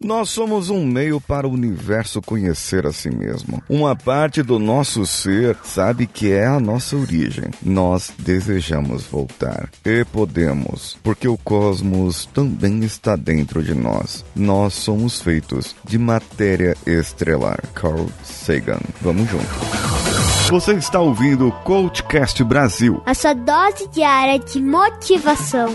Nós somos um meio para o universo conhecer a si mesmo. Uma parte do nosso ser sabe que é a nossa origem. Nós desejamos voltar. E podemos, porque o cosmos também está dentro de nós. Nós somos feitos de matéria estelar. Carl Sagan. Vamos junto. Você está ouvindo o Coachcast Brasil. A sua dose diária de motivação.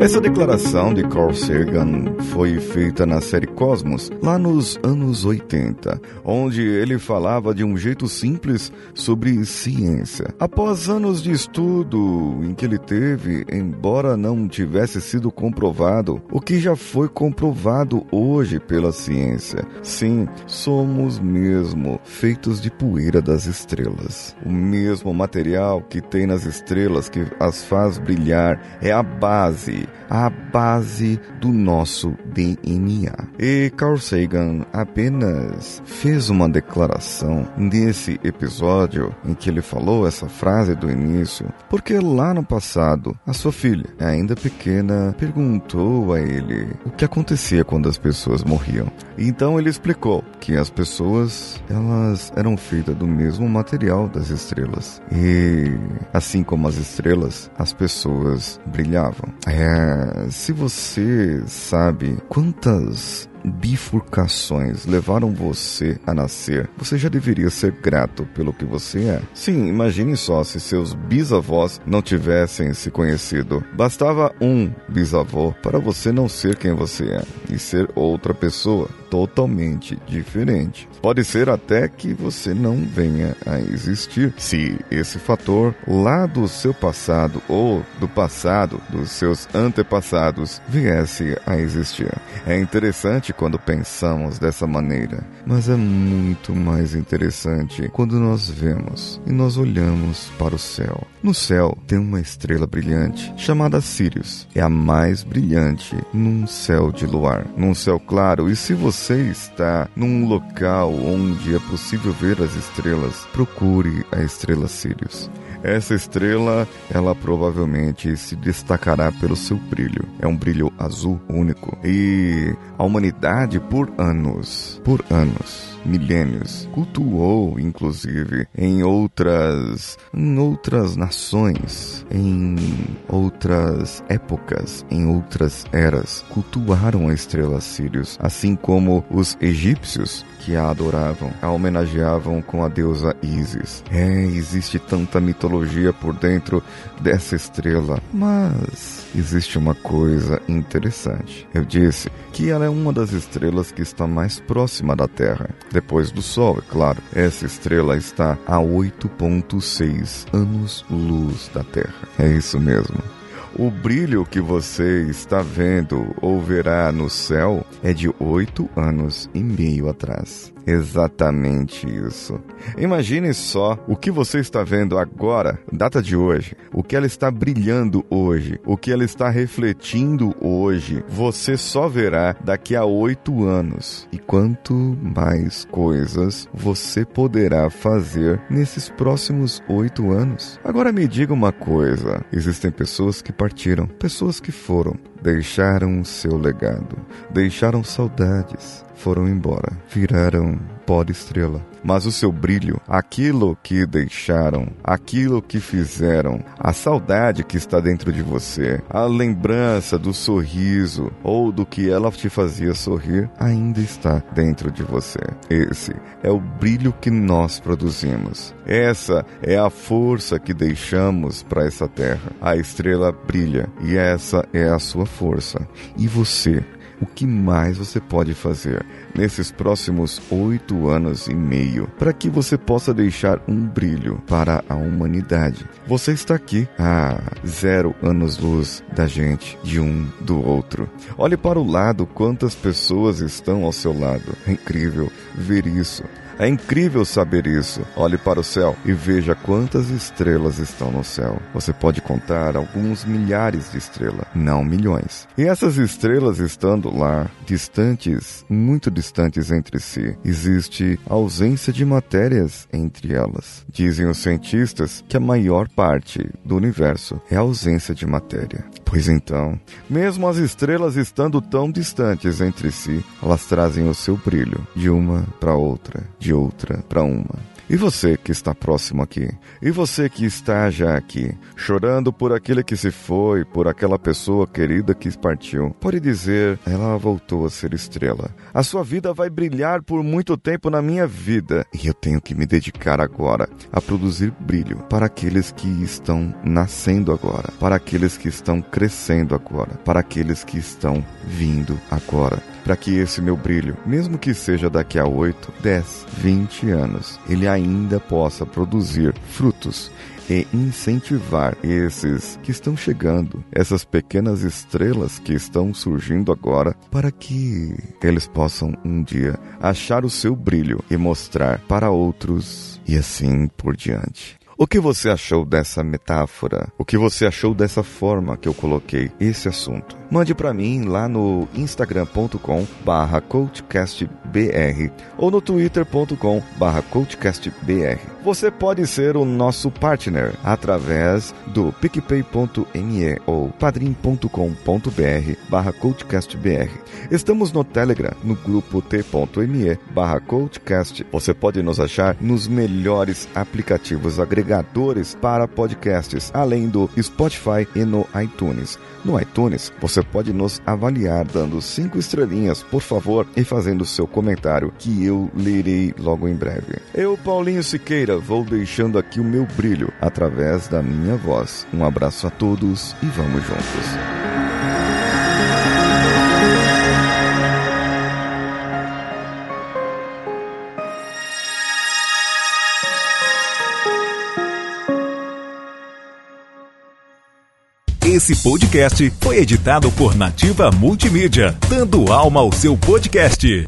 Essa declaração de Carl Sagan foi feita na série Cosmos, lá nos anos 80, onde ele falava de um jeito simples sobre ciência. Após anos de estudo em que ele teve, embora não tivesse sido comprovado, o que já foi comprovado hoje pela ciência. Sim, somos mesmo feitos de poeira das estrelas. O mesmo material que tem nas estrelas que as faz brilhar é a base a base do nosso DNA. E Carl Sagan apenas fez uma declaração nesse episódio em que ele falou essa frase do início, porque lá no passado, a sua filha, ainda pequena, perguntou a ele o que acontecia quando as pessoas morriam. Então ele explicou que as pessoas, elas eram feitas do mesmo material das estrelas. E assim como as estrelas, as pessoas brilhavam. É, se você sabe quantas bifurcações levaram você a nascer, você já deveria ser grato pelo que você é. Sim, imagine só se seus bisavós não tivessem se conhecido. Bastava um bisavô para você não ser quem você é e ser outra pessoa totalmente diferente. Pode ser até que você não venha a existir se esse fator lá do seu passado ou do passado dos seus antepassados viesse a existir. É interessante quando pensamos dessa maneira, mas é muito mais interessante quando nós vemos e nós olhamos para o céu. No céu tem uma estrela brilhante chamada Sirius. É a mais brilhante num céu de luar, num céu claro. E se você está num local onde é possível ver as estrelas, procure a estrela Sirius. Essa estrela, ela provavelmente se destacará pelo seu brilho. É um brilho azul único. E a humanidade por anos, por anos, milênios, cultuou inclusive em outras em outras nações, em outras épocas, em outras eras, cultuaram a estrela Sirius, assim como os egípcios que a adoravam, a homenageavam com a deusa Isis. É, existe tanta mitologia por dentro dessa estrela, mas existe uma coisa interessante. Eu disse que ela é uma das estrelas que está mais próxima da Terra, depois do Sol, é claro. Essa estrela está a 8.6 anos-luz da Terra. É isso mesmo. O brilho que você está vendo ou verá no céu é de oito anos e meio atrás. Exatamente isso. Imagine só o que você está vendo agora, data de hoje, o que ela está brilhando hoje, o que ela está refletindo hoje, você só verá daqui a oito anos. E quanto mais coisas você poderá fazer nesses próximos oito anos. Agora me diga uma coisa: existem pessoas que partiram, pessoas que foram, deixaram seu legado, deixaram saudades, foram embora, viraram pó de estrela. Mas o seu brilho, aquilo que deixaram, aquilo que fizeram, a saudade que está dentro de você, a lembrança do sorriso ou do que ela te fazia sorrir, ainda está dentro de você. Esse é o brilho que nós produzimos. Essa é a força que deixamos para essa terra. A estrela brilha e essa é a sua força. E você? O que mais você pode fazer nesses próximos oito anos e meio para que você possa deixar um brilho para a humanidade. Você está aqui a zero anos-luz da gente, de um do outro. Olhe para o lado quantas pessoas estão ao seu lado. É incrível ver isso. É incrível saber isso. Olhe para o céu e veja quantas estrelas estão no céu. Você pode contar alguns milhares de estrelas, não milhões. E essas estrelas estando lá, distantes, muito distantes entre si, existe ausência de matérias entre elas. Dizem os cientistas que a maior parte do universo é ausência de matéria. Pois então, mesmo as estrelas estando tão distantes entre si, elas trazem o seu brilho de uma para outra, de outra para uma. E você que está próximo aqui? E você que está já aqui, chorando por aquele que se foi, por aquela pessoa querida que partiu? Pode dizer, ela voltou a ser estrela. A sua vida vai brilhar por muito tempo na minha vida. E eu tenho que me dedicar agora a produzir brilho para aqueles que estão nascendo agora, para aqueles que estão crescendo agora, para aqueles que estão vindo agora para que esse meu brilho, mesmo que seja daqui a 8, 10, 20 anos, ele ainda possa produzir frutos e incentivar esses que estão chegando, essas pequenas estrelas que estão surgindo agora, para que eles possam um dia achar o seu brilho e mostrar para outros e assim por diante. O que você achou dessa metáfora? O que você achou dessa forma que eu coloquei esse assunto? Mande para mim lá no instagram.com barra coachcastbr ou no twitter.com barra coachcastbr. Você pode ser o nosso partner através do picpay.me ou padrim.com.br barra coachcastbr. Estamos no Telegram, no grupo t.me barra coachcast. Você pode nos achar nos melhores aplicativos agregadores para podcasts, além do Spotify e no iTunes. No iTunes, você pode nos avaliar dando cinco estrelinhas, por favor, e fazendo seu comentário, que eu lerei logo em breve. Eu, Paulinho Siqueira, vou deixando aqui o meu brilho através da minha voz. Um abraço a todos e vamos juntos. Esse podcast foi editado por Nativa Multimídia, dando alma ao seu podcast.